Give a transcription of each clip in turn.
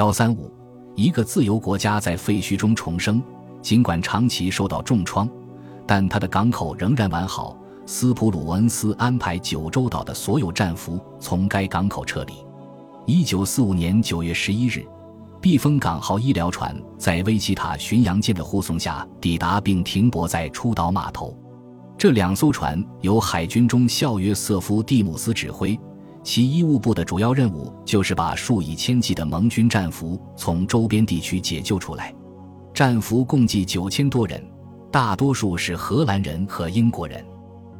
幺三五，一个自由国家在废墟中重生，尽管长期受到重创，但它的港口仍然完好。斯普鲁恩斯安排九州岛的所有战俘从该港口撤离。一九四五年九月十一日，避风港号医疗船在威奇塔巡洋舰的护送下抵达并停泊在出岛码头。这两艘船由海军中校约瑟夫·蒂姆斯指挥，其医务部的主要任务就是把数以千计的盟军战俘从周边地区解救出来。战俘共计九千多人，大多数是荷兰人和英国人。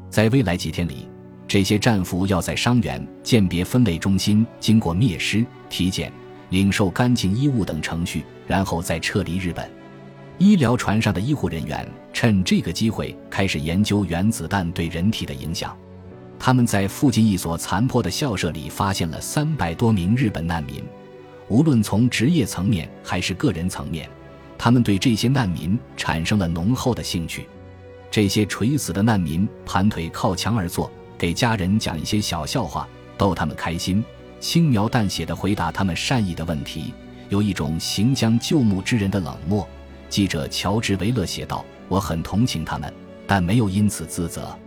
在未来几天里，这些战俘要在伤员鉴别分类中心经过灭尸、体检、领受干净衣物等程序，然后再撤离日本。医疗船上的医护人员趁这个机会开始研究原子弹对人体的影响。他们在附近一所残破的校舍里发现了三百多名日本难民。无论从职业层面还是个人层面，他们对这些难民产生了浓厚的兴趣。这些垂死的难民盘腿靠墙而坐，给家人讲一些小笑话，逗他们开心，轻描淡写地回答他们善意的问题，有一种行将就木之人的冷漠。记者乔治·维勒写道：“我很同情他们，但没有因此自责。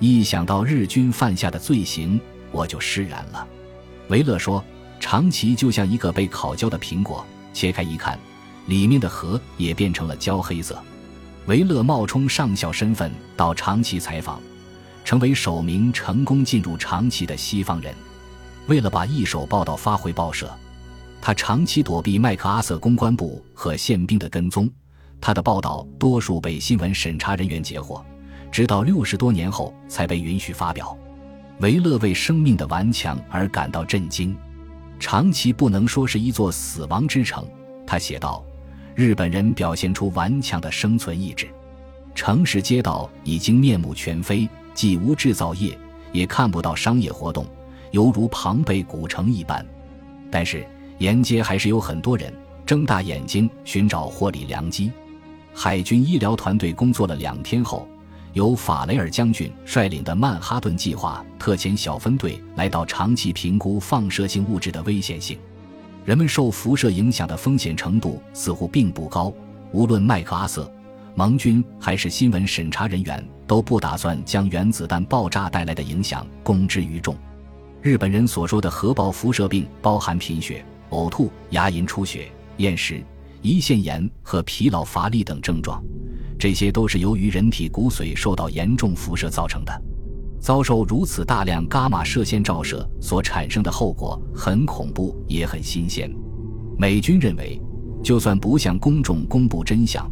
一想到日军犯下的罪行，我就释然了。”维勒说：“长崎就像一个被烤焦的苹果，切开一看，里面的核也变成了焦黑色。”维勒冒充上校身份到长崎采访，成为首名成功进入长崎的西方人。为了把一手报道发回报社，他长期躲避麦克阿瑟公关部和宪兵的跟踪。他的报道多数被新闻审查人员截获，直到六十多年后才被允许发表。维勒为生命的顽强而感到震惊。长崎不能说是一座死亡之城，他写道。日本人表现出顽强的生存意志，城市街道已经面目全非，既无制造业，也看不到商业活动，犹如庞贝古城一般。但是沿街还是有很多人睁大眼睛寻找获利良机。海军医疗团队工作了两天后，由法雷尔将军率领的曼哈顿计划特遣小分队来到长期评估放射性物质的危险性。人们受辐射影响的风险程度似乎并不高。无论麦克阿瑟、盟军还是新闻审查人员，都不打算将原子弹爆炸带来的影响公之于众。日本人所说的核爆辐射病包含贫血、呕吐、牙龈出血、厌食、胰腺炎和疲劳乏力等症状，这些都是由于人体骨髓受到严重辐射造成的。遭受如此大量伽马射线照射所产生的后果很恐怖，也很新鲜。美军认为，就算不向公众公布真相，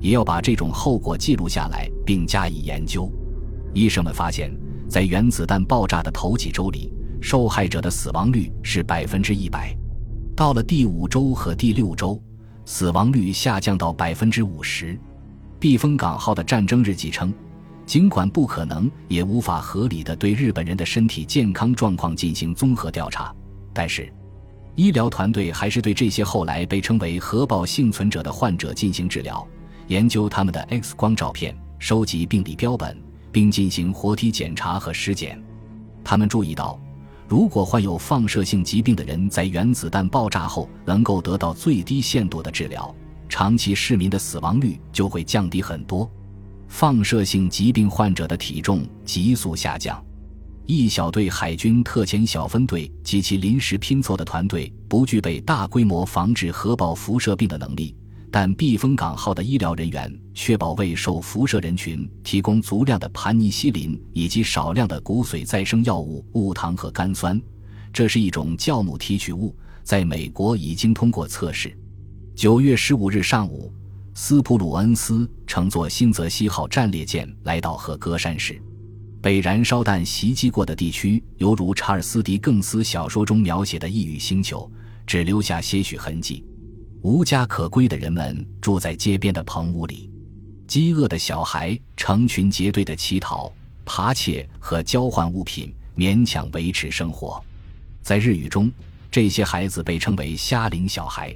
也要把这种后果记录下来并加以研究。医生们发现，在原子弹爆炸的头几周里，受害者的死亡率是百分之一百；到了第五周和第六周，死亡率下降到百分之五十。避风港号的战争日记称。尽管不可能，也无法合理的对日本人的身体健康状况进行综合调查，但是，医疗团队还是对这些后来被称为核爆幸存者的患者进行治疗，研究他们的 X 光照片，收集病理标本，并进行活体检查和尸检。他们注意到，如果患有放射性疾病的人在原子弹爆炸后能够得到最低限度的治疗，长期市民的死亡率就会降低很多。放射性疾病患者的体重急速下降。一小队海军特遣小分队及其临时拼凑的团队不具备大规模防治核爆辐射病的能力，但避风港号的医疗人员确保为受辐射人群提供足量的盘尼西林以及少量的骨髓再生药物戊糖和甘酸。这是一种酵母提取物，在美国已经通过测试。九月十五日上午。斯普鲁恩斯乘坐新泽西号战列舰来到和歌山市，被燃烧弹袭击过的地区犹如查尔斯·狄更斯小说中描写的异域星球，只留下些许痕迹。无家可归的人们住在街边的棚屋里，饥饿的小孩成群结队的乞讨、扒窃和交换物品，勉强维持生活。在日语中，这些孩子被称为“虾灵小孩”。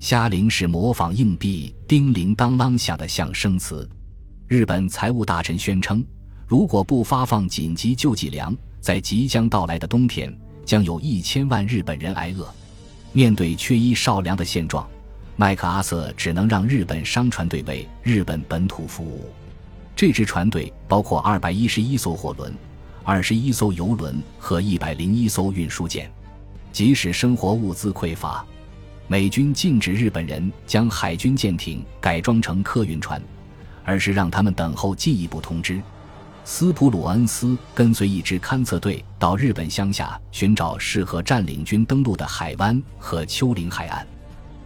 虾铃是模仿硬币叮铃当啷响的象声词。日本财务大臣宣称，如果不发放紧急救济粮，在即将到来的冬天，将有一千万日本人挨饿。面对缺衣少粮的现状，麦克阿瑟只能让日本商船队为日本本土服务。这支船队包括二百一十一艘货轮、二十一艘游轮和一百零一艘运输舰。即使生活物资匮乏，美军禁止日本人将海军舰艇改装成客运船，而是让他们等候进一步通知。斯普鲁恩斯跟随一支勘测队到日本乡下寻找适合占领军登陆的海湾和丘陵海岸。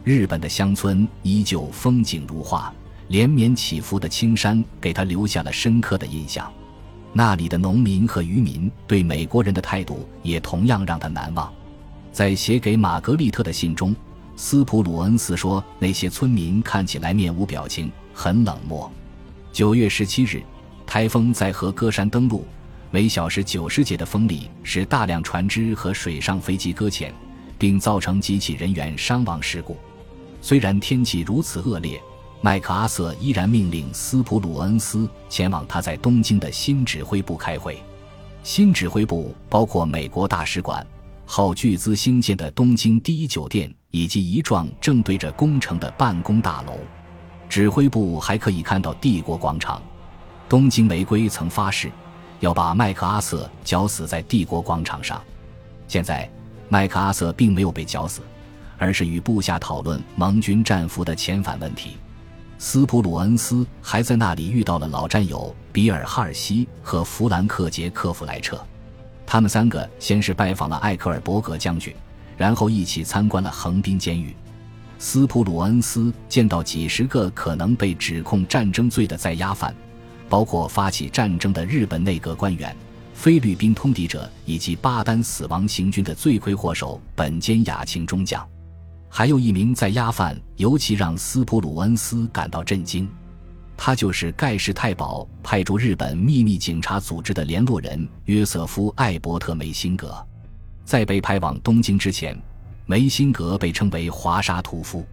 日本的乡村依旧风景如画，连绵起伏的青山给他留下了深刻的印象。那里的农民和渔民对美国人的态度也同样让他难忘。在写给玛格丽特的信中，斯普鲁恩斯说：“那些村民看起来面无表情，很冷漠。”九月十七日，台风在和歌山登陆，每小时九十节的风力使大量船只和水上飞机搁浅，并造成几起人员伤亡事故。虽然天气如此恶劣，麦克阿瑟依然命令斯普鲁恩斯前往他在东京的新指挥部开会。新指挥部包括美国大使馆。后巨资兴建的东京第一酒店，以及一幢正对着工程的办公大楼，指挥部还可以看到帝国广场。东京玫瑰曾发誓要把麦克阿瑟绞死在帝国广场上。现在，麦克阿瑟并没有被绞死，而是与部下讨论盟军战俘的遣返问题。斯普鲁恩斯还在那里遇到了老战友比尔·哈尔西和弗兰克·杰克弗莱彻。他们三个先是拜访了艾克尔伯格将军，然后一起参观了横滨监狱。斯普鲁恩斯见到几十个可能被指控战争罪的在押犯，包括发起战争的日本内阁官员、菲律宾通敌者以及巴丹死亡行军的罪魁祸首本间雅庆中将，还有一名在押犯，尤其让斯普鲁恩斯感到震惊。他就是盖世太保派驻日本秘密警察组织的联络人约瑟夫·艾伯特·梅辛格。在被派往东京之前，梅辛格被称为华沙屠夫。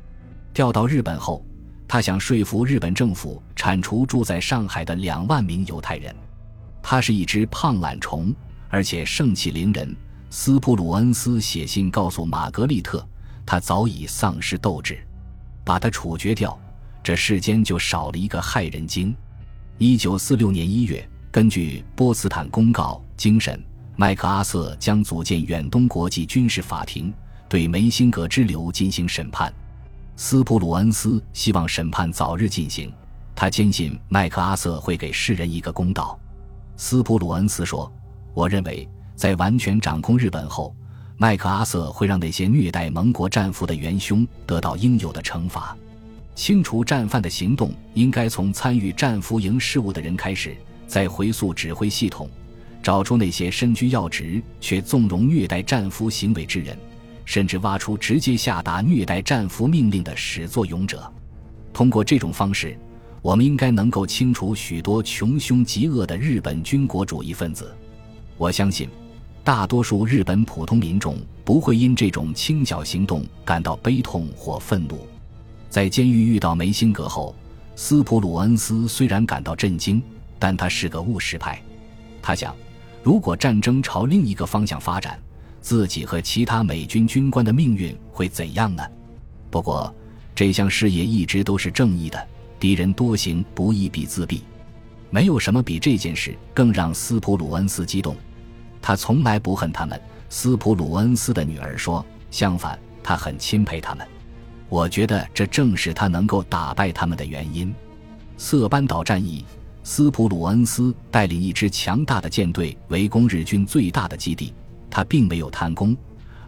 调到日本后，他想说服日本政府铲除住在上海的两万名犹太人。他是一只胖懒虫，而且盛气凌人。斯普鲁恩斯写信告诉玛格丽特，他早已丧失斗志，把他处决掉。这世间就少了一个害人精。一九四六年一月，根据波茨坦公告，精神麦克阿瑟将组建远东国际军事法庭，对梅辛格之流进行审判。斯普鲁恩斯希望审判早日进行，他坚信麦克阿瑟会给世人一个公道。斯普鲁恩斯说：“我认为，在完全掌控日本后，麦克阿瑟会让那些虐待盟国战俘的元凶得到应有的惩罚。”清除战犯的行动应该从参与战俘营事务的人开始，再回溯指挥系统，找出那些身居要职却纵容虐待战俘行为之人，甚至挖出直接下达虐待战俘命令的始作俑者。通过这种方式，我们应该能够清除许多穷凶极恶的日本军国主义分子。我相信，大多数日本普通民众不会因这种清剿行动感到悲痛或愤怒。在监狱遇到梅辛格后，斯普鲁恩斯虽然感到震惊，但他是个务实派。他想，如果战争朝另一个方向发展，自己和其他美军军官的命运会怎样呢？不过，这项事业一直都是正义的，敌人多行不义必自毙。没有什么比这件事更让斯普鲁恩斯激动。他从来不恨他们。斯普鲁恩斯的女儿说：“相反，他很钦佩他们。”我觉得这正是他能够打败他们的原因。色班岛战役，斯普鲁恩斯带领一支强大的舰队围攻日军最大的基地。他并没有贪功，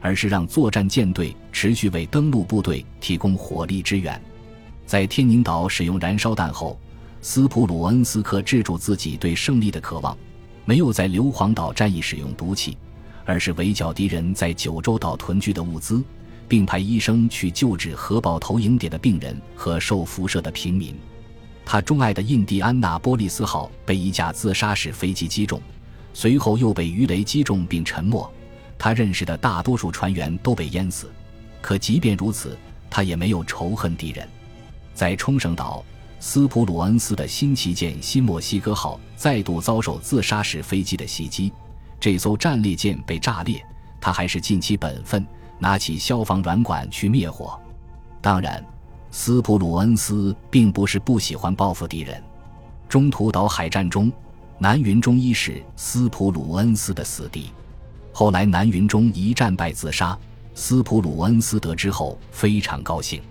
而是让作战舰队持续为登陆部队提供火力支援。在天宁岛使用燃烧弹后，斯普鲁恩斯克制住自己对胜利的渴望，没有在硫磺岛战役使用毒气，而是围剿敌人在九州岛屯聚的物资。并派医生去救治核爆投影点的病人和受辐射的平民。他钟爱的印第安纳波利斯号被一架自杀式飞机击中，随后又被鱼雷击中并沉没。他认识的大多数船员都被淹死，可即便如此，他也没有仇恨敌人。在冲绳岛，斯普鲁恩斯的新旗舰新墨西哥号再度遭受自杀式飞机的袭击，这艘战列舰被炸裂，他还是尽其本分。拿起消防软管去灭火。当然，斯普鲁恩斯并不是不喜欢报复敌人。中途岛海战中，南云中一是斯普鲁恩斯的死敌。后来南云中一战败自杀，斯普鲁恩斯得知后非常高兴。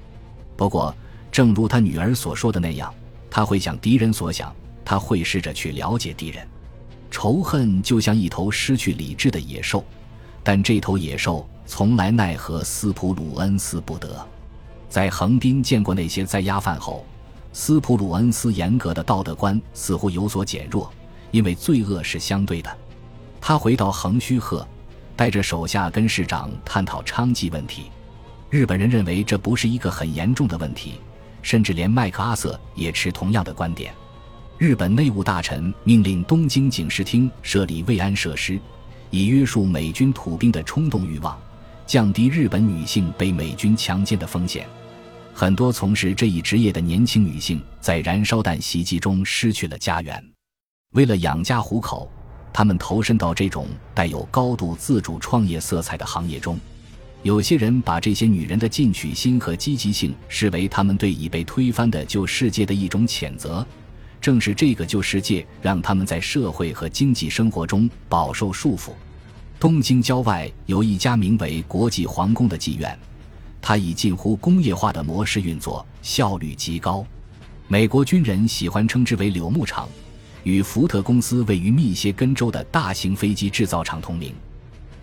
不过，正如他女儿所说的那样，他会向敌人所想，他会试着去了解敌人。仇恨就像一头失去理智的野兽，但这头野兽从来奈何斯普鲁恩斯不得。在横滨见过那些在押犯后，斯普鲁恩斯严格的道德观似乎有所减弱，因为罪恶是相对的。他回到横须贺，带着手下跟市长探讨娼妓问题。日本人认为这不是一个很严重的问题，甚至连麦克阿瑟也持同样的观点。日本内务大臣命令东京警视厅设立慰安设施，以约束美军土兵的冲动欲望，降低日本女性被美军强奸的风险。很多从事这一职业的年轻女性在燃烧弹袭击中失去了家园，为了养家糊口，她们投身到这种带有高度自主创业色彩的行业中。有些人把这些女人的进取心和积极性视为他们对已被推翻的旧世界的一种谴责。正是这个旧世界让他们在社会和经济生活中饱受束缚。东京郊外有一家名为国际皇宫的妓院。它以近乎工业化的模式运作，效率极高。美国军人喜欢称之为“柳木厂”，与福特公司位于密歇根州的大型飞机制造厂同名。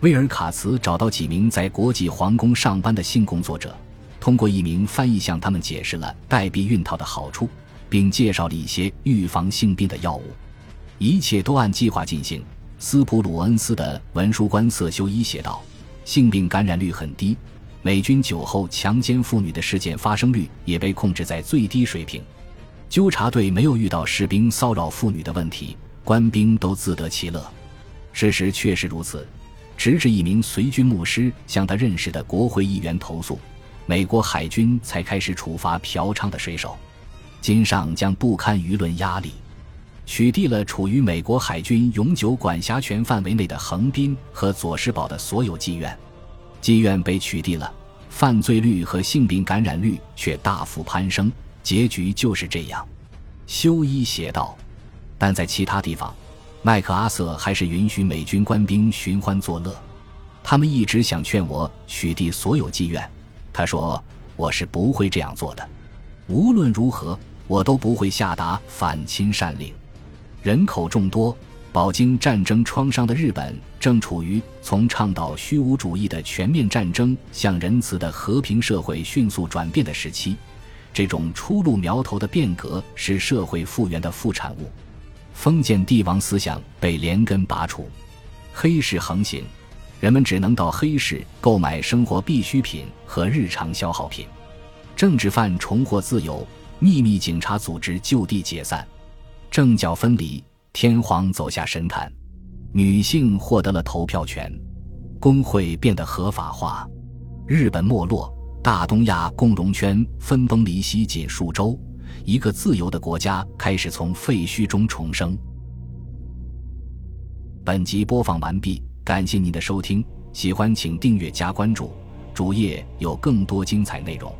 威尔卡茨找到几名在国际皇宫上班的性工作者，通过一名翻译向他们解释了带避孕套的好处，并介绍了一些预防性病的药物。一切都按计划进行。斯普鲁恩斯的文书官色修一写道：“性病感染率很低。”美军酒后强奸妇女的事件发生率也被控制在最低水平，纠察队没有遇到士兵骚扰妇女的问题，官兵都自得其乐。事实确实如此，直至一名随军牧师向他认识的国会议员投诉，美国海军才开始处罚嫖娼的水手。金上将不堪舆论压力，取缔了处于美国海军永久管辖权范围内的横滨和佐世保的所有妓院。妓院被取缔了，犯罪率和性病感染率却大幅攀升，结局就是这样。修一写道。但在其他地方，麦克阿瑟还是允许美军官兵寻欢作乐。他们一直想劝我取缔所有妓院，他说我是不会这样做的。无论如何，我都不会下达反侵善令。人口众多。饱经战争创伤的日本正处于从倡导虚无主义的全面战争向仁慈的和平社会迅速转变的时期，这种初露苗头的变革是社会复原的副产物。封建帝王思想被连根拔除，黑市横行，人们只能到黑市购买生活必需品和日常消耗品。政治犯重获自由，秘密警察组织就地解散，政教分离。天皇走下神坛，女性获得了投票权，工会变得合法化，日本没落，大东亚共荣圈分崩离析仅数周，一个自由的国家开始从废墟中重生。本集播放完毕，感谢您的收听，喜欢请订阅加关注，主页有更多精彩内容。